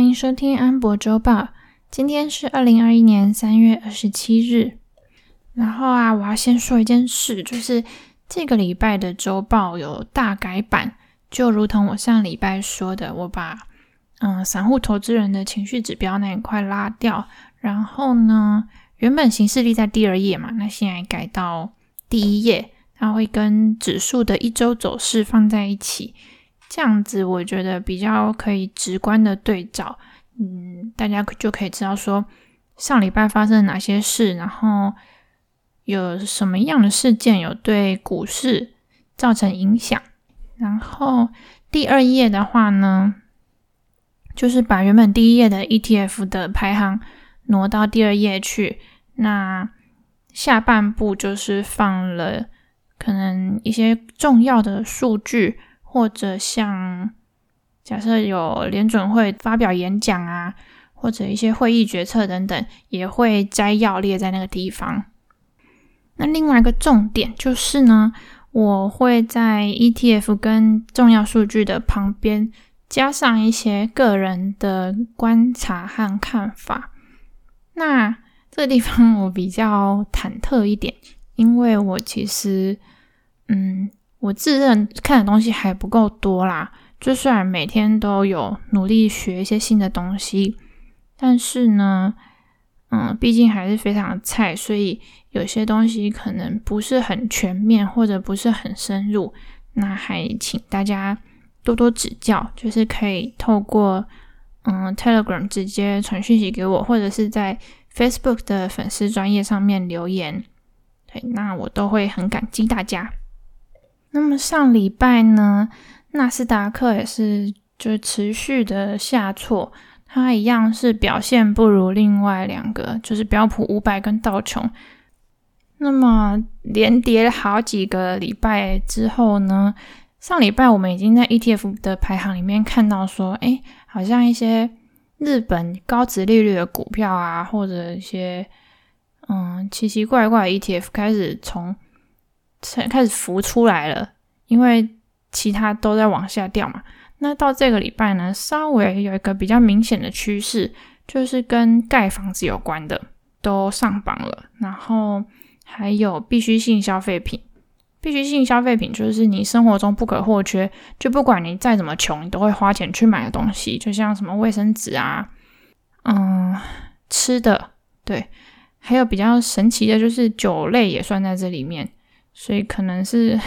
欢迎收听安博周报。今天是二零二一年三月二十七日。然后啊，我要先说一件事，就是这个礼拜的周报有大改版，就如同我上礼拜说的，我把嗯散户投资人的情绪指标那一块拉掉。然后呢，原本行事力在第二页嘛，那现在改到第一页，它会跟指数的一周走势放在一起，这样子我觉得比较可以直观的对照，嗯，大家就可以知道说上礼拜发生了哪些事，然后有什么样的事件有对股市造成影响。然后第二页的话呢，就是把原本第一页的 ETF 的排行。挪到第二页去，那下半部就是放了可能一些重要的数据，或者像假设有联准会发表演讲啊，或者一些会议决策等等，也会摘要列在那个地方。那另外一个重点就是呢，我会在 ETF 跟重要数据的旁边加上一些个人的观察和看法。那这个地方 我比较忐忑一点，因为我其实，嗯，我自认看的东西还不够多啦。就虽然每天都有努力学一些新的东西，但是呢，嗯，毕竟还是非常菜，所以有些东西可能不是很全面或者不是很深入。那还请大家多多指教，就是可以透过。嗯，Telegram 直接传讯息给我，或者是在 Facebook 的粉丝专业上面留言，对，那我都会很感激大家。那么上礼拜呢，纳斯达克也是就持续的下挫，它一样是表现不如另外两个，就是标普五百跟道琼。那么连跌了好几个礼拜之后呢，上礼拜我们已经在 ETF 的排行里面看到说，诶好像一些日本高值利率的股票啊，或者一些嗯奇奇怪怪的 ETF 开始从才开始浮出来了，因为其他都在往下掉嘛。那到这个礼拜呢，稍微有一个比较明显的趋势，就是跟盖房子有关的都上榜了，然后还有必需性消费品。必需性消费品就是你生活中不可或缺，就不管你再怎么穷，你都会花钱去买的东西，就像什么卫生纸啊，嗯，吃的，对，还有比较神奇的就是酒类也算在这里面，所以可能是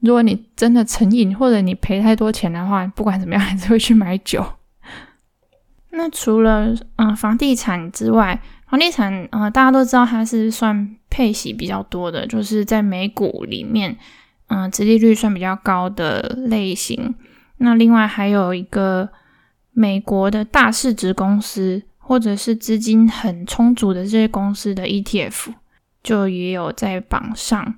如果你真的成瘾或者你赔太多钱的话，不管怎么样还是会去买酒。那除了嗯房地产之外，房地产啊、呃，大家都知道它是算配息比较多的，就是在美股里面，嗯、呃，殖利率算比较高的类型。那另外还有一个美国的大市值公司，或者是资金很充足的这些公司的 ETF，就也有在榜上。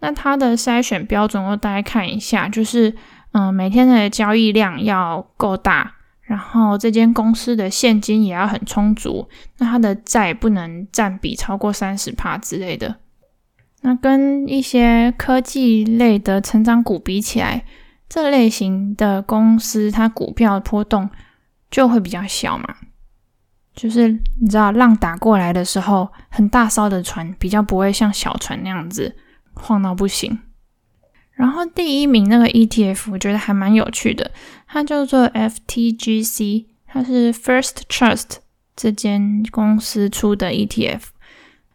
那它的筛选标准我大概看一下，就是嗯、每天的交易量要够大。然后这间公司的现金也要很充足，那它的债不能占比超过三十帕之类的。那跟一些科技类的成长股比起来，这类型的公司它股票波动就会比较小嘛。就是你知道浪打过来的时候，很大艘的船比较不会像小船那样子晃到不行。然后第一名那个 ETF，我觉得还蛮有趣的，它叫做 FTGC，它是 First Trust 这间公司出的 ETF。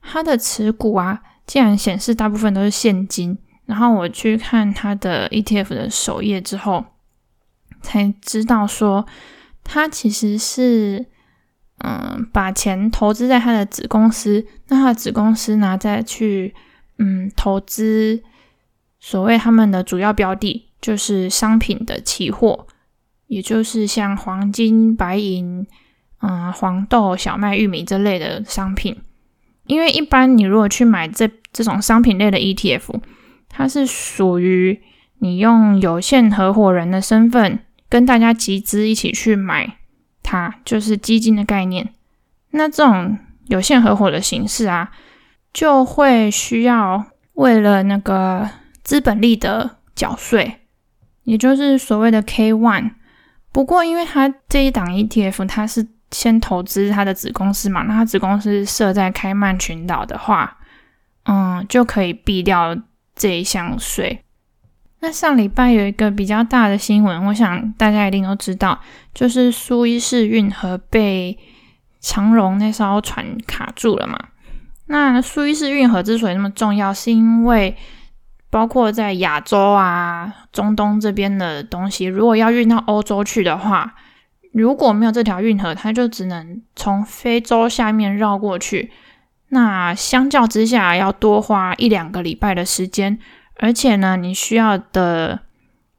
它的持股啊，竟然显示大部分都是现金。然后我去看它的 ETF 的首页之后，才知道说，它其实是嗯把钱投资在他的子公司，那他的子公司拿再去嗯投资。所谓他们的主要标的就是商品的期货，也就是像黄金、白银、嗯、黄豆、小麦、玉米这类的商品。因为一般你如果去买这这种商品类的 ETF，它是属于你用有限合伙人的身份跟大家集资一起去买它，就是基金的概念。那这种有限合伙的形式啊，就会需要为了那个。资本利得缴税，也就是所谓的 K one，不过，因为他这一档 ETF，它是先投资他的子公司嘛，那他子公司设在开曼群岛的话，嗯，就可以避掉这一项税。那上礼拜有一个比较大的新闻，我想大家一定都知道，就是苏伊士运河被长荣那艘船卡住了嘛。那苏伊士运河之所以那么重要，是因为包括在亚洲啊、中东这边的东西，如果要运到欧洲去的话，如果没有这条运河，它就只能从非洲下面绕过去。那相较之下，要多花一两个礼拜的时间。而且呢，你需要的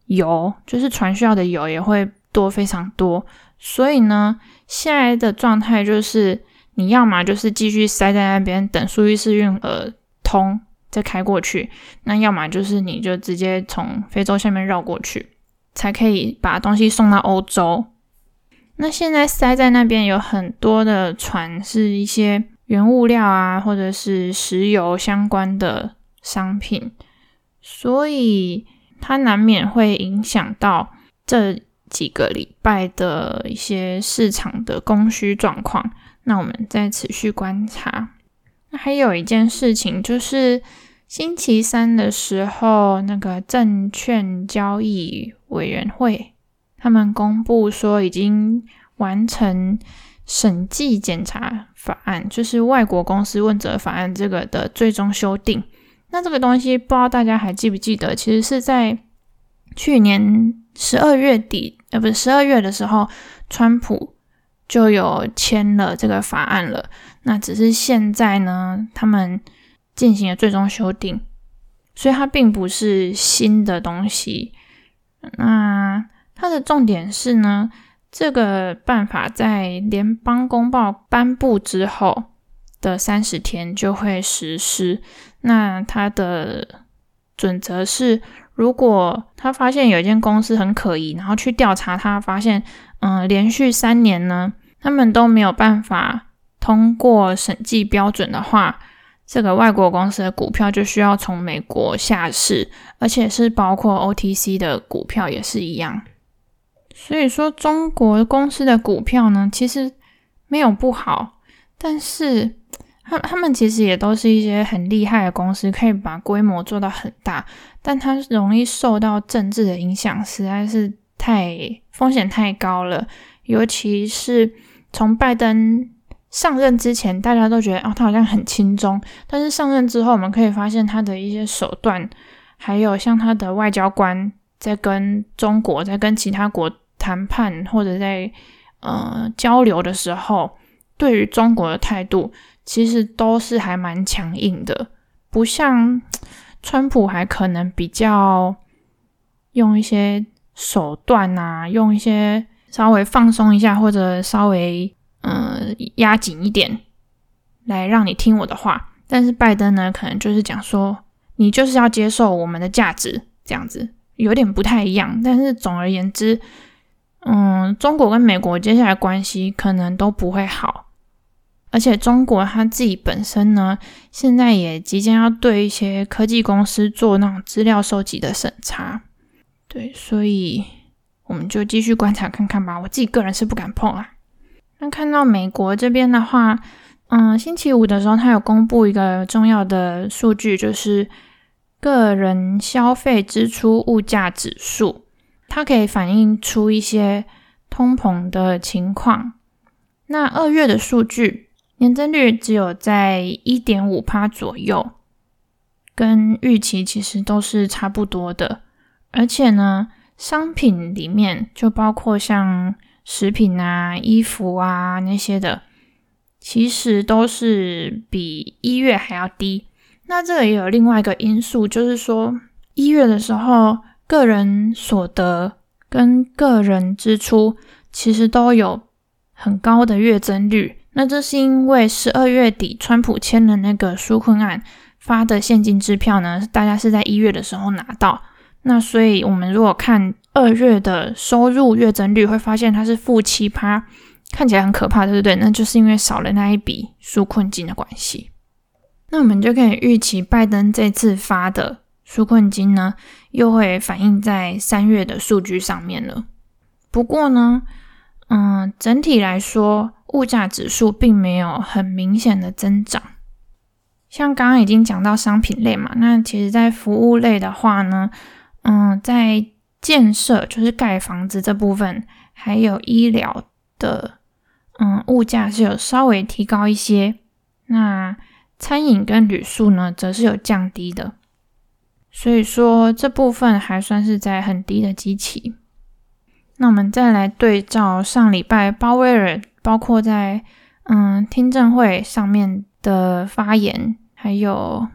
油，就是船需要的油也会多非常多。所以呢，现在的状态就是，你要么就是继续塞在那边等苏伊士运河通再开过去，那要么就是你就直接从非洲下面绕过去，才可以把东西送到欧洲。那现在塞在那边有很多的船，是一些原物料啊，或者是石油相关的商品。所以它难免会影响到这几个礼拜的一些市场的供需状况。那我们再持续观察。那还有一件事情就是星期三的时候，那个证券交易委员会他们公布说已经完成审计检查法案，就是外国公司问责法案这个的最终修订。那这个东西不知道大家还记不记得？其实是在去年十二月底，呃，不是十二月的时候，川普就有签了这个法案了。那只是现在呢，他们进行了最终修订，所以它并不是新的东西。那它的重点是呢，这个办法在联邦公报颁布之后的三十天就会实施。那他的准则是，如果他发现有一间公司很可疑，然后去调查，他发现，嗯、连续三年呢，他们都没有办法通过审计标准的话，这个外国公司的股票就需要从美国下市，而且是包括 OTC 的股票也是一样。所以说，中国公司的股票呢，其实没有不好，但是。他他们其实也都是一些很厉害的公司，可以把规模做到很大，但它容易受到政治的影响，实在是太风险太高了。尤其是从拜登上任之前，大家都觉得哦，他好像很轻松，但是上任之后，我们可以发现他的一些手段，还有像他的外交官在跟中国、在跟其他国谈判或者在呃交流的时候，对于中国的态度。其实都是还蛮强硬的，不像川普还可能比较用一些手段啊，用一些稍微放松一下或者稍微嗯压紧一点来让你听我的话。但是拜登呢，可能就是讲说你就是要接受我们的价值，这样子有点不太一样。但是总而言之，嗯，中国跟美国接下来关系可能都不会好。而且中国它自己本身呢，现在也即将要对一些科技公司做那种资料收集的审查，对，所以我们就继续观察看看吧。我自己个人是不敢碰啊。那看到美国这边的话，嗯，星期五的时候，它有公布一个重要的数据，就是个人消费支出物价指数，它可以反映出一些通膨的情况。那二月的数据。年增率只有在一点五趴左右，跟预期其实都是差不多的。而且呢，商品里面就包括像食品啊、衣服啊那些的，其实都是比一月还要低。那这个也有另外一个因素，就是说一月的时候，个人所得跟个人支出其实都有很高的月增率。那这是因为十二月底川普签了那个纾困案发的现金支票呢，大家是在一月的时候拿到。那所以我们如果看二月的收入月增率，会发现它是负七趴，看起来很可怕，对不对？那就是因为少了那一笔纾困金的关系。那我们就可以预期拜登这次发的纾困金呢，又会反映在三月的数据上面了。不过呢，嗯，整体来说，物价指数并没有很明显的增长。像刚刚已经讲到商品类嘛，那其实在服务类的话呢，嗯，在建设就是盖房子这部分，还有医疗的，嗯，物价是有稍微提高一些。那餐饮跟旅宿呢，则是有降低的。所以说这部分还算是在很低的基期。那我们再来对照上礼拜鲍威尔，包括在嗯听证会上面的发言，还有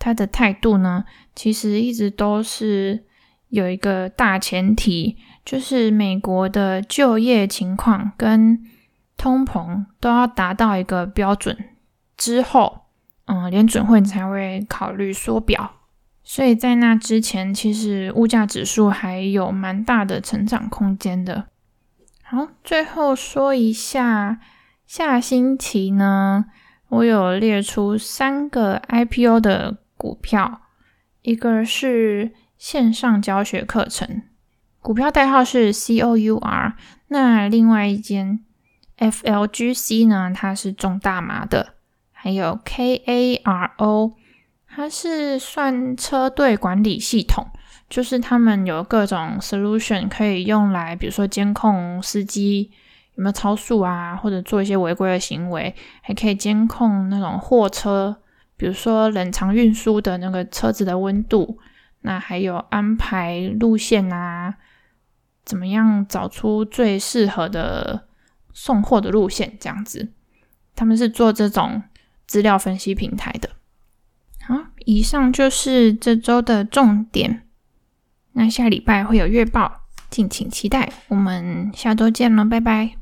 他的态度呢，其实一直都是有一个大前提，就是美国的就业情况跟通膨都要达到一个标准之后，嗯，联准会才会考虑缩表。所以在那之前，其实物价指数还有蛮大的成长空间的。好，最后说一下，下星期呢，我有列出三个 IPO 的股票，一个是线上教学课程，股票代号是 COUR。那另外一间 FLGC 呢，它是种大麻的，还有 KARO。它是算车队管理系统，就是他们有各种 solution 可以用来，比如说监控司机有没有超速啊，或者做一些违规的行为，还可以监控那种货车，比如说冷藏运输的那个车子的温度，那还有安排路线啊，怎么样找出最适合的送货的路线，这样子，他们是做这种资料分析平台的。好，以上就是这周的重点。那下礼拜会有月报，敬请期待。我们下周见了，拜拜。